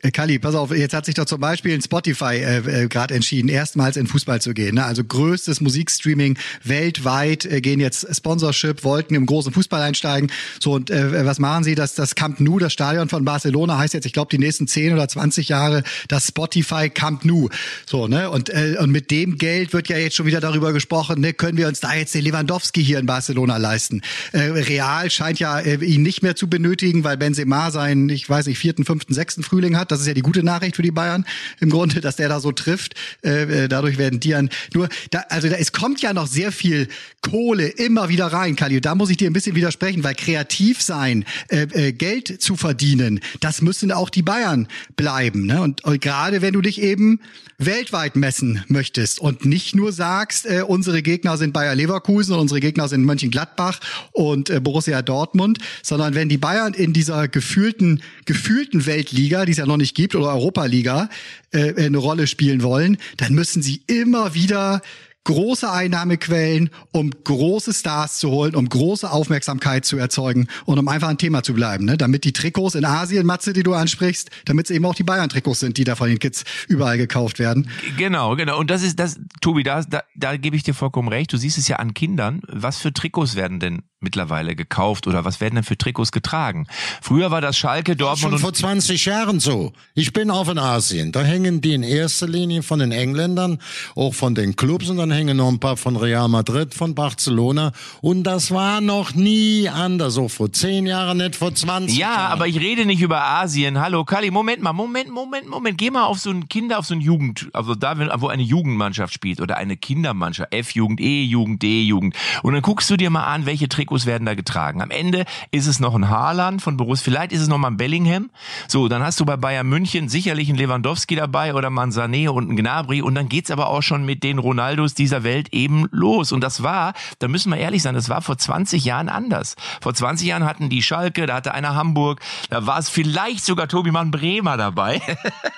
Äh, Kali, pass auf, jetzt hat sich doch zum Beispiel Spotify äh, äh, gerade entschieden, erstmals in Fußball zu gehen. Ne? Also größtes Musikstreaming weltweit, äh, gehen jetzt Sponsorship, wollten im großen Fußball einsteigen. So, und äh, was machen sie? Das, das Camp Nou, das Stadion von Barcelona, heißt jetzt, ich glaube, die nächsten 10 oder 20 Jahre das Spotify Camp Nou. So, ne? Und, äh, und mit dem Geld wird ja jetzt schon wieder darüber gesprochen, ne? können wir uns da jetzt den Lewandowski hier in Barcelona leisten? Äh, Real scheint ja äh, ihn nicht mehr zu benötigen, weil Benzema seinen, ich weiß nicht, vierten, fünften, sechsten Frühling hat. Das ist ja die gute Nachricht für die Bayern im Grunde, dass der da so trifft. Äh, äh dadurch werden die an. Nur, da, also da, es kommt ja noch sehr viel Kohle immer wieder rein, Kali. Da muss ich dir ein bisschen widersprechen, weil kreativ sein, äh, äh, Geld zu verdienen, das müssen auch die Bayern bleiben. Ne? Und, und gerade wenn du dich eben weltweit messen möchtest und nicht nur sagst, äh, unsere Gegner sind Bayer Leverkusen und unsere Gegner sind Mönchengladbach und äh, Borussia Dortmund, sondern wenn die Bayern in dieser gefühlten gefühlten Weltliga, die es ja noch nicht gibt, oder Europa-Liga äh, eine Rolle spielen wollen, dann müssen sie immer wieder große Einnahmequellen, um große Stars zu holen, um große Aufmerksamkeit zu erzeugen und um einfach ein Thema zu bleiben. Ne? Damit die Trikots in Asien, Matze, die du ansprichst, damit es eben auch die Bayern-Trikots sind, die da von den Kids überall gekauft werden. Genau, genau. Und das ist das, Tobi, da, da, da gebe ich dir vollkommen recht. Du siehst es ja an Kindern. Was für Trikots werden denn mittlerweile gekauft oder was werden denn für Trikots getragen? Früher war das Schalke, Dortmund schon vor 20 Jahren so. Ich bin auch in Asien. Da hängen die in erster Linie von den Engländern, auch von den Clubs und dann hängen noch ein paar von Real Madrid, von Barcelona. Und das war noch nie anders. So vor zehn Jahren, nicht vor 20 ja, Jahren. Ja, aber ich rede nicht über Asien. Hallo, Kali, Moment mal, Moment, Moment, Moment. Geh mal auf so ein Kinder, auf so ein Jugend, also da, wo eine Jugendmannschaft spielt oder eine Kindermannschaft, F-Jugend, E-Jugend, D-Jugend. Und dann guckst du dir mal an, welche Trikots werden da getragen. Am Ende ist es noch ein Haaland von Borussia, vielleicht ist es noch mal ein Bellingham. So, dann hast du bei Bayern München sicherlich einen Lewandowski dabei oder mal einen Sané und einen Gnabry und dann geht's aber auch schon mit den Ronaldos dieser Welt Welt eben los. Und das war, da müssen wir ehrlich sein, das war vor 20 Jahren anders. Vor 20 Jahren hatten die Schalke, da hatte einer Hamburg, da war es vielleicht sogar Tobi Mann Bremer dabei.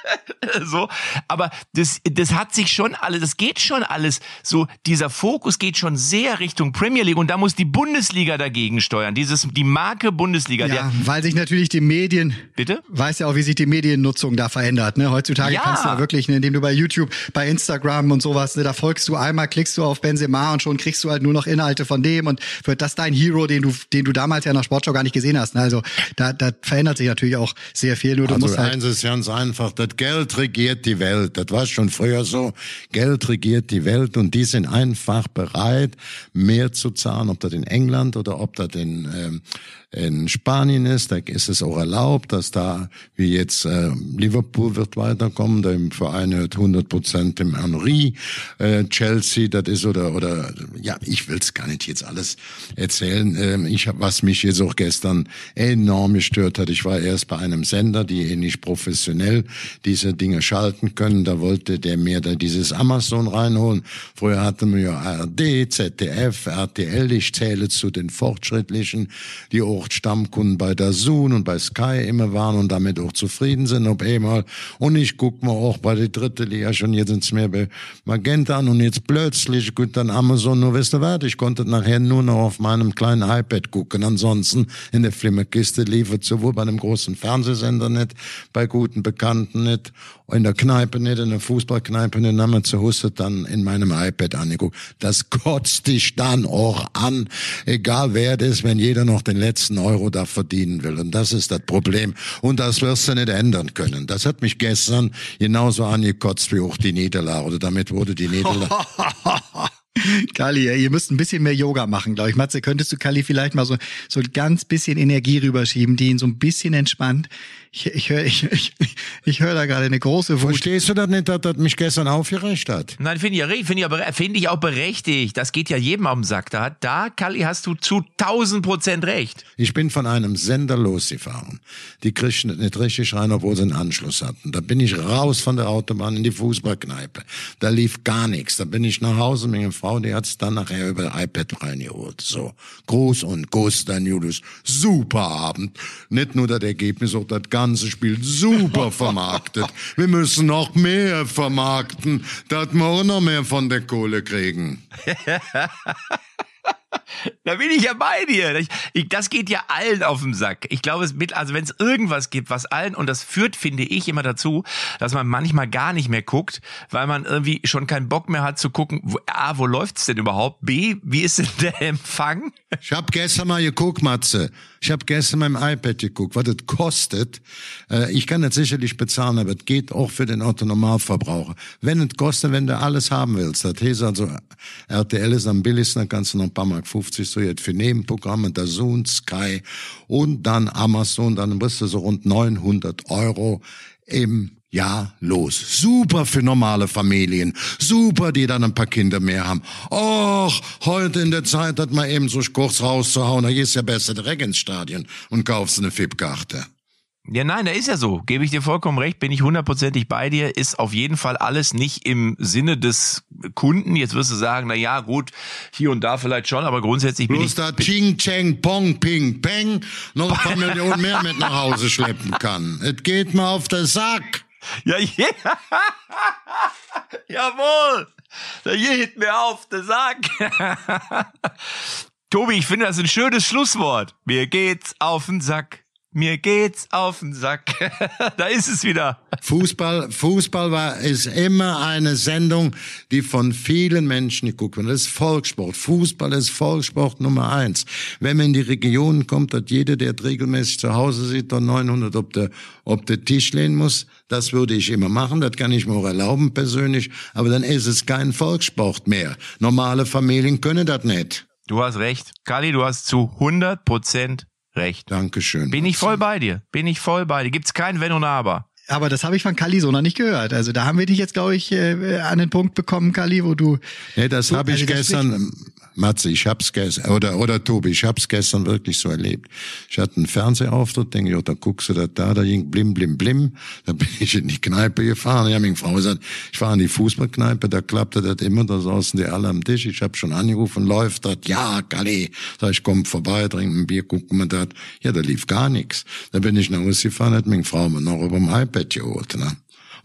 so, aber das, das hat sich schon alles, das geht schon alles. So, dieser Fokus geht schon sehr Richtung Premier League und da muss die Bundesliga dagegen steuern. Dieses, die Marke Bundesliga. Ja, der, weil sich natürlich die Medien, bitte? Weiß ja auch, wie sich die Mediennutzung da verändert. Ne? Heutzutage ja. kannst du ja wirklich, ne, indem du bei YouTube, bei Instagram und sowas, ne, da folgst du einmal, klickst klickst du auf Benzema und schon kriegst du halt nur noch Inhalte von dem und wird das dein Hero, den du, den du damals ja nach Sportschau gar nicht gesehen hast. Ne? Also da, da verändert sich natürlich auch sehr viel. Nur du also musst halt eins ist ganz einfach, das Geld regiert die Welt. Das war schon früher so. Geld regiert die Welt und die sind einfach bereit, mehr zu zahlen, ob das in England oder ob das in ähm, in Spanien ist, da ist es auch erlaubt, dass da, wie jetzt äh, Liverpool wird weiterkommen, da im Verein hört 100 Prozent im Henry, äh, Chelsea, das ist oder oder ja, ich will's gar nicht jetzt alles erzählen. Ähm, ich hab, was mich jetzt auch gestern enorm gestört hat, ich war erst bei einem Sender, die eh nicht professionell diese Dinge schalten können, da wollte der mir da dieses Amazon reinholen. Früher hatten wir ja ARD, ZDF, RTL, ich zähle zu den fortschrittlichen, die auch auch Stammkunden bei Zoom und bei Sky immer waren und damit auch zufrieden sind, ob einmal. Und ich guck mal auch bei der dritte Liga schon, jetzt sind's mehr bei Magenta an und jetzt plötzlich, gut, dann Amazon, nur wisst ihr was, ich konnte nachher nur noch auf meinem kleinen iPad gucken. Ansonsten in der Flimmerkiste liefert sowohl bei einem großen Fernsehsender nicht, bei guten Bekannten nicht in der Kneipe nicht, in der Fußballkneipe nicht, haben wir zu Hause dann in meinem iPad angeguckt. Das kotzt dich dann auch an, egal wer das wenn jeder noch den letzten Euro da verdienen will. Und das ist das Problem. Und das wirst du nicht ändern können. Das hat mich gestern genauso angekotzt wie auch die Niederlage. Oder damit wurde die Niederlage. Kali, ihr müsst ein bisschen mehr Yoga machen, glaube ich. Matze, könntest du Kali vielleicht mal so, so ein ganz bisschen Energie rüberschieben, die ihn so ein bisschen entspannt? Ich, ich höre ich, ich, ich hör da gerade eine große Wut. Verstehst du das nicht, dass das mich gestern aufgeregt hat? Nein, finde ich, find ich, find ich auch berechtigt. Das geht ja jedem am Sack. Da, da, Kali, hast du zu 1000 Prozent recht. Ich bin von einem Sender losgefahren. Die kriegen nicht richtig rein, obwohl sie einen Anschluss hatten. Da bin ich raus von der Autobahn in die Fußballkneipe. Da lief gar nichts. Da bin ich nach Hause mit einer Frau, die hat's dann nachher über iPad reingeholt. So, Groß und Guss, dann Julius. Super Abend. Nicht nur das Ergebnis, auch das ganze ganze Spiel super vermarktet. Wir müssen noch mehr vermarkten, dass wir auch noch mehr von der Kohle kriegen. da bin ich ja bei dir. Ich, ich, das geht ja allen auf den Sack. Ich glaube, es mit, also wenn es irgendwas gibt, was allen, und das führt, finde ich, immer dazu, dass man manchmal gar nicht mehr guckt, weil man irgendwie schon keinen Bock mehr hat zu gucken, wo, A, wo läuft's denn überhaupt? B, wie ist denn der Empfang? Ich habe gestern mal geguckt, Matze. Ich habe gestern mein iPad geguckt, was das kostet. Äh, ich kann das sicherlich bezahlen, aber es geht auch für den Autonormalverbraucher. Wenn es kostet, wenn du alles haben willst, das heißt also, RTL ist am billigsten, dann kannst du noch ein paar Mark 50 so jetzt für Nebenprogramme, der Zoom, Sky und dann Amazon, dann bist du so rund 900 Euro im ja, los. Super für normale Familien. Super, die dann ein paar Kinder mehr haben. Och, heute in der Zeit hat man eben so kurz rauszuhauen, da gehst ja besser direkt ins Stadion und kaufst eine FIP-Karte. Ja, nein, da ist ja so. Gebe ich dir vollkommen recht, bin ich hundertprozentig bei dir. Ist auf jeden Fall alles nicht im Sinne des Kunden. Jetzt wirst du sagen, na ja, gut, hier und da vielleicht schon, aber grundsätzlich bin Bloß ich. da Ching, Cheng, Pong, Ping, Peng noch ein paar Millionen mehr mit nach Hause schleppen kann. Es geht mir auf den Sack. Ja, ja. Jawohl. Da geht mir auf der Sack. Tobi, ich finde das ein schönes Schlusswort. Mir geht's auf den Sack. Mir geht's auf den Sack. da ist es wieder. Fußball, Fußball war, ist immer eine Sendung, die von vielen Menschen geguckt wird. Das ist Volkssport. Fußball ist Volkssport Nummer eins. Wenn man in die Regionen kommt, hat jeder, der regelmäßig zu Hause sieht, da 900 ob der, ob der Tisch lehnen muss. Das würde ich immer machen. Das kann ich mir auch erlauben persönlich. Aber dann ist es kein Volkssport mehr. Normale Familien können das nicht. Du hast recht. Kali, du hast zu 100 Prozent recht. Dankeschön. Bin ich voll bei dir. Bin ich voll bei dir. Gibt's kein Wenn und Aber. Aber das habe ich von Kali so noch nicht gehört. Also da haben wir dich jetzt, glaube ich, äh, an den Punkt bekommen, Kali, wo du. Nee, das so, habe ich also gestern, Matze, ich hab's gestern, oder, oder Tobi, ich hab's gestern wirklich so erlebt. Ich hatte einen Fernsehauftritt, denke ich, oh, da guckst du da, da, da ging blim, blim, blim. Da bin ich in die Kneipe gefahren. Ich habe meine Frau gesagt, ich fahre in die Fußballkneipe, da klappte das immer, da saßen die alle am Tisch. Ich habe schon angerufen, läuft das? Ja, Kali. Sag ich, komm vorbei, trinken ein Bier, gucken wir das. Ja, da lief gar nichts. Da bin ich nach Hause gefahren, hat meine Frau mir noch über dem iPad geholt, ne?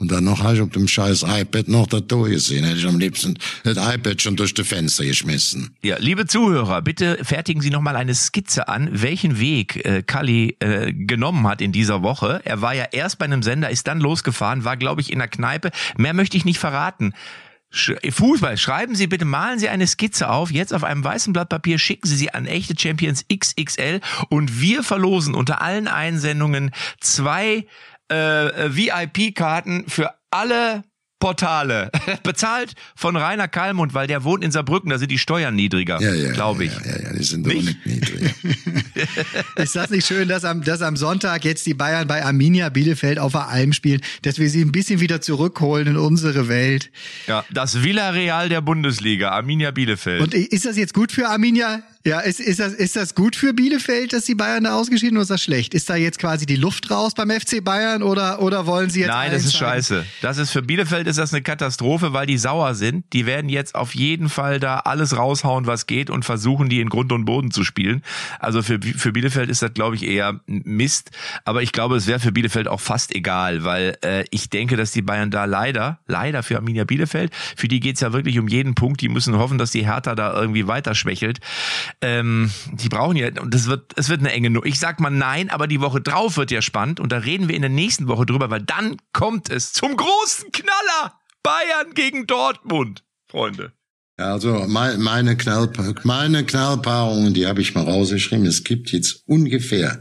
Und dann noch habe ich auf dem scheiß iPad noch das durchgesehen. Hätte ich am liebsten das iPad schon durch die Fenster geschmissen. Ja, liebe Zuhörer, bitte fertigen Sie noch mal eine Skizze an, welchen Weg äh, Kali äh, genommen hat in dieser Woche. Er war ja erst bei einem Sender, ist dann losgefahren, war, glaube ich, in der Kneipe. Mehr möchte ich nicht verraten. Fußball, schreiben Sie bitte, malen Sie eine Skizze auf, jetzt auf einem weißen Blatt Papier, schicken Sie sie an echte Champions XXL und wir verlosen unter allen Einsendungen zwei äh, VIP-Karten für alle Portale. Bezahlt von Rainer Kalmund, weil der wohnt in Saarbrücken, da sind die Steuern niedriger, Ja, ja. glaube ich. Ja, ja, ja, die sind doch nicht niedrig. Ist das nicht schön, dass am, dass am Sonntag jetzt die Bayern bei Arminia Bielefeld auf der Alm spielen, dass wir sie ein bisschen wieder zurückholen in unsere Welt? Ja, das Villarreal der Bundesliga, Arminia Bielefeld. Und ist das jetzt gut für Arminia? Ja, ist, ist, das, ist das gut für Bielefeld, dass die Bayern da ausgeschieden oder ist das schlecht? Ist da jetzt quasi die Luft raus beim FC Bayern oder, oder wollen sie jetzt. Nein, das ist zeigen- scheiße. Das ist für Bielefeld ist das eine Katastrophe, weil die sauer sind. Die werden jetzt auf jeden Fall da alles raushauen, was geht und versuchen, die in Grund und Boden zu spielen. Also für, für Bielefeld ist das, glaube ich, eher Mist. Aber ich glaube, es wäre für Bielefeld auch fast egal, weil äh, ich denke, dass die Bayern da leider, leider für Arminia Bielefeld, für die geht's ja wirklich um jeden Punkt. Die müssen hoffen, dass die Hertha da irgendwie weiter schwächelt. Ähm, die brauchen ja, und das wird, es wird eine enge Nummer. Ich sag mal nein, aber die Woche drauf wird ja spannend und da reden wir in der nächsten Woche drüber, weil dann kommt es zum großen Knaller. Bayern gegen Dortmund, Freunde. Ja, also mein, meine, Knall, meine Knallpaarungen, die habe ich mal rausgeschrieben. Es gibt jetzt ungefähr, äh,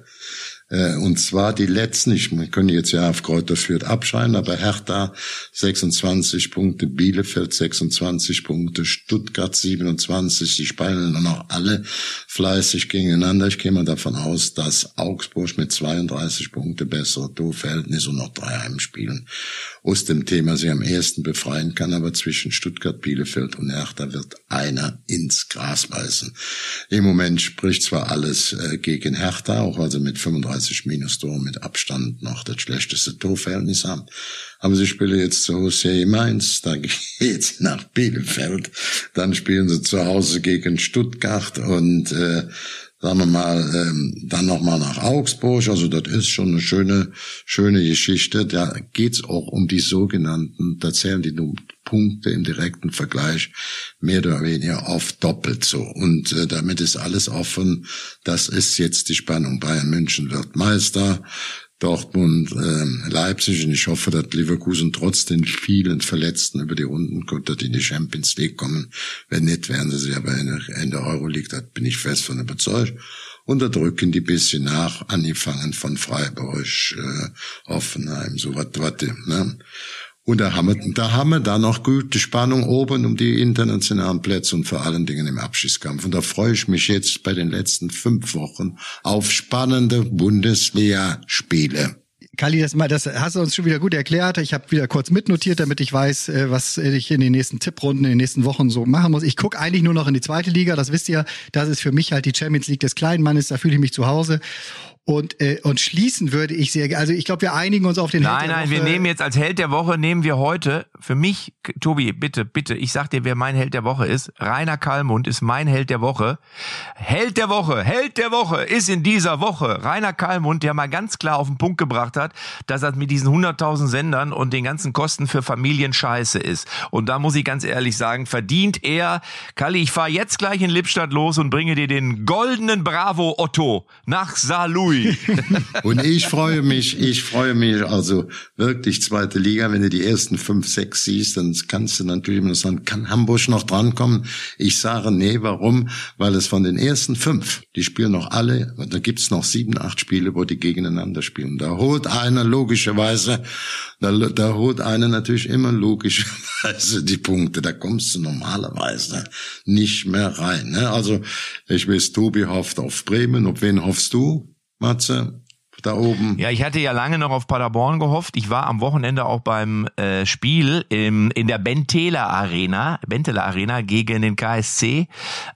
und zwar die letzten, ich können jetzt ja auf Kräuter Fürth abschreiben, aber Hertha 26 Punkte, Bielefeld 26 Punkte, Stuttgart 27, die spielen dann auch alle fleißig gegeneinander. Ich gehe mal davon aus, dass Augsburg mit 32 Punkte bessere Torverhältnis und noch drei Heimspielen aus dem Thema sie am ersten befreien kann, aber zwischen Stuttgart, Bielefeld und Hertha wird einer ins Gras beißen. Im Moment spricht zwar alles äh, gegen Hertha, auch weil sie mit 35 Minustoren mit Abstand noch das schlechteste Torverhältnis haben, aber sie spielen jetzt zu Hussein Mainz, dann geht's nach Bielefeld, dann spielen sie zu Hause gegen Stuttgart und äh, sagen wir mal, ähm, dann nochmal nach Augsburg. Also das ist schon eine schöne, schöne Geschichte. Da geht's auch um die sogenannten, da zählen die Punkte im direkten Vergleich mehr oder weniger oft doppelt so. Und äh, damit ist alles offen. Das ist jetzt die Spannung. Bayern München wird Meister. Dortmund, äh, Leipzig und ich hoffe, dass Leverkusen trotz den vielen Verletzten über die Runden kommt, dass die in die Champions League kommen. Wenn nicht, werden sie sich aber in der, Euroleague, da bin ich fest von überzeugt. Und da drücken die bisschen nach, angefangen von Freiburg, äh, Hoffenheim, so was, was, ne? Und da haben wir, da haben wir da noch gute Spannung oben um die internationalen Plätze und vor allen Dingen im Abschiedskampf. Und da freue ich mich jetzt bei den letzten fünf Wochen auf spannende Bundesliga-Spiele. Kali, das, das hast du uns schon wieder gut erklärt. Ich habe wieder kurz mitnotiert, damit ich weiß, äh, was ich in den nächsten Tipprunden, in den nächsten Wochen so machen muss. Ich gucke eigentlich nur noch in die zweite Liga, das wisst ihr. Das ist für mich halt die Champions League des kleinen Mannes, da fühle ich mich zu Hause. Und, äh, und schließen würde ich sehr, also ich glaube, wir einigen uns auf den Nein, Held nein, wir nehmen jetzt als Held der Woche, nehmen wir heute, für mich, Tobi, bitte, bitte, ich sag dir, wer mein Held der Woche ist. Rainer Kallmund ist mein Held der Woche. Held der Woche, Held der Woche ist in dieser Woche Rainer Kallmund, der mal ganz klar auf den Punkt gebracht hat, dass er mit diesen 100.000 Sendern und den ganzen Kosten für Familien scheiße ist. Und da muss ich ganz ehrlich sagen, verdient er, Kalli, ich fahre jetzt gleich in Lippstadt los und bringe dir den goldenen Bravo Otto nach Saarlouis. Und ich freue mich, ich freue mich also wirklich zweite Liga. Wenn du die ersten fünf, sechs siehst, dann kannst du natürlich immer sagen, kann Hamburg noch drankommen? Ich sage nee, warum? Weil es von den ersten fünf, die spielen noch alle, da gibt's noch sieben, acht Spiele, wo die gegeneinander spielen. Da holt einer logischerweise, da, da holt einer natürlich immer logischerweise die Punkte. Da kommst du normalerweise nicht mehr rein. Ne? Also ich weiß, Tobi hofft auf Bremen. Auf wen hoffst du? Matze, da oben. Ja, ich hatte ja lange noch auf Paderborn gehofft. Ich war am Wochenende auch beim äh, Spiel im, in der Benteler Arena, Benteler Arena gegen den KSC.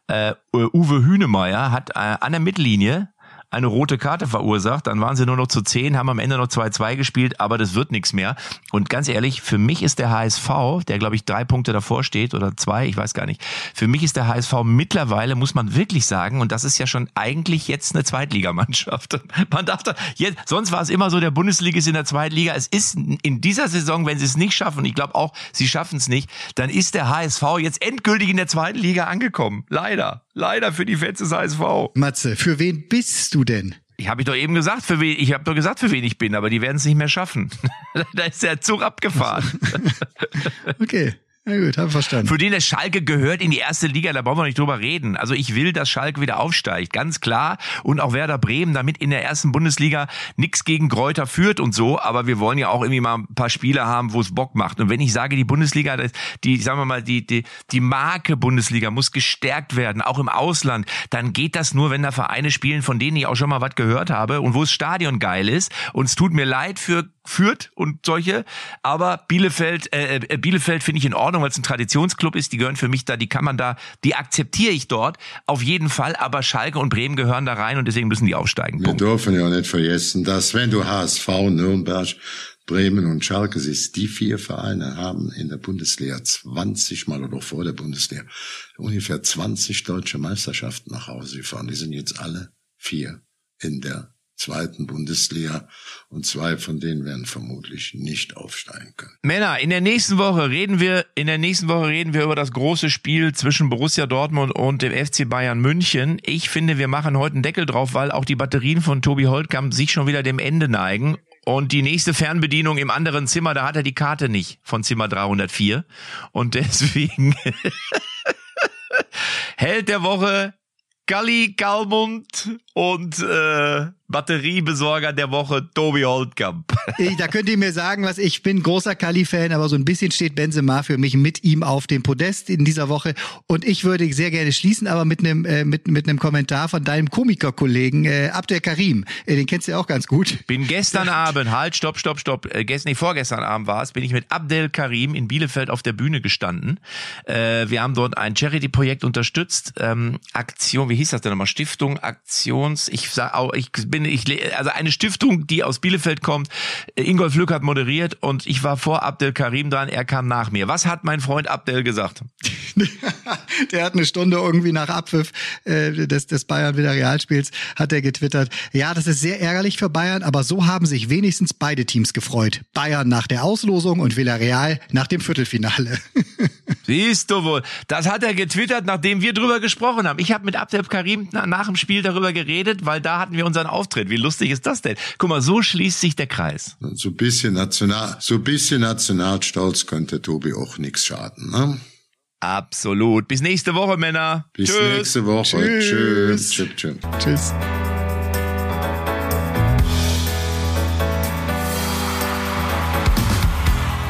Äh, Uwe Hünemeyer hat äh, an der Mittellinie eine rote Karte verursacht. Dann waren sie nur noch zu zehn, haben am Ende noch 2-2 gespielt, aber das wird nichts mehr. Und ganz ehrlich, für mich ist der HSV, der glaube ich drei Punkte davor steht oder zwei, ich weiß gar nicht. Für mich ist der HSV mittlerweile, muss man wirklich sagen, und das ist ja schon eigentlich jetzt eine Zweitligamannschaft. Man dachte, jetzt, sonst war es immer so, der Bundesliga ist in der Zweitliga. Es ist in dieser Saison, wenn sie es nicht schaffen, ich glaube auch, sie schaffen es nicht, dann ist der HSV jetzt endgültig in der zweiten Liga angekommen. Leider. Leider für die Fans des HSV. Matze, für wen bist du denn? Ich habe ich doch eben gesagt, für wen, ich habe doch gesagt, für wen ich bin, aber die werden es nicht mehr schaffen. da ist der Zug abgefahren. okay. Ja gut, hab verstanden. Für den der Schalke gehört in die erste Liga, da brauchen wir nicht drüber reden. Also ich will, dass Schalke wieder aufsteigt, ganz klar. Und auch Werder Bremen, damit in der ersten Bundesliga nichts gegen Kräuter führt und so. Aber wir wollen ja auch irgendwie mal ein paar Spiele haben, wo es Bock macht. Und wenn ich sage, die Bundesliga, die, sagen wir mal, die, die, die Marke Bundesliga muss gestärkt werden, auch im Ausland, dann geht das nur, wenn da Vereine spielen, von denen ich auch schon mal was gehört habe und wo das Stadion geil ist. Und es tut mir leid für Fürth und solche, aber Bielefeld, äh, äh Bielefeld finde ich in Ordnung, weil es ein Traditionsclub ist. Die gehören für mich da, die kann man da, die akzeptiere ich dort auf jeden Fall. Aber Schalke und Bremen gehören da rein und deswegen müssen die aufsteigen. Wir Punkt. dürfen ja nicht vergessen, dass wenn du HSV, Nürnberg, Bremen und Schalke siehst, die vier Vereine haben in der Bundesliga 20 Mal oder vor der Bundesliga ungefähr 20 deutsche Meisterschaften nach Hause gefahren. Die sind jetzt alle vier in der zweiten Bundesliga und zwei von denen werden vermutlich nicht aufsteigen können. Männer, in der nächsten Woche reden wir, in der nächsten Woche reden wir über das große Spiel zwischen Borussia Dortmund und dem FC Bayern München. Ich finde, wir machen heute einen Deckel drauf, weil auch die Batterien von Tobi Holtkamp sich schon wieder dem Ende neigen. Und die nächste Fernbedienung im anderen Zimmer, da hat er die Karte nicht von Zimmer 304. Und deswegen Held der Woche, Galli Galmund und äh, Batteriebesorger der Woche, Tobi Holtkamp. Ich, da könnt ihr mir sagen, was ich bin, großer Kali-Fan, aber so ein bisschen steht Benzema für mich mit ihm auf dem Podest in dieser Woche. Und ich würde sehr gerne schließen, aber mit einem äh, mit, mit einem Kommentar von deinem Komikerkollegen äh, Abdel Karim. Äh, den kennst du ja auch ganz gut. Bin gestern Abend, halt, stopp, stopp, stopp. Äh, gestern, nee, vorgestern Abend war es, bin ich mit Abdel Karim in Bielefeld auf der Bühne gestanden. Äh, wir haben dort ein Charity-Projekt unterstützt. Ähm, Aktion, wie hieß das denn nochmal? Stiftung, Aktions, ich sag auch, ich bin, ich also eine Stiftung, die aus Bielefeld kommt. Ingolf Lück hat moderiert und ich war vor Abdel Karim dran, er kam nach mir. Was hat mein Freund Abdel gesagt? der hat eine Stunde irgendwie nach Abpfiff äh, des, des Bayern wieder Realspiels, hat er getwittert. Ja, das ist sehr ärgerlich für Bayern, aber so haben sich wenigstens beide Teams gefreut. Bayern nach der Auslosung und Villarreal nach dem Viertelfinale. Siehst du wohl. Das hat er getwittert, nachdem wir drüber gesprochen haben. Ich habe mit Abdel Karim nach, nach dem Spiel darüber geredet, weil da hatten wir unseren Auftritt. Wie lustig ist das denn? Guck mal, so schließt sich der Kreis. So ein bisschen national, so ein bisschen Nationalstolz könnte Tobi auch nichts schaden, ne? Absolut. Bis nächste Woche, Männer. Bis Tschüss. nächste Woche. Tschüss. Tschüss. Tschüss. Tschüss. Tschüss.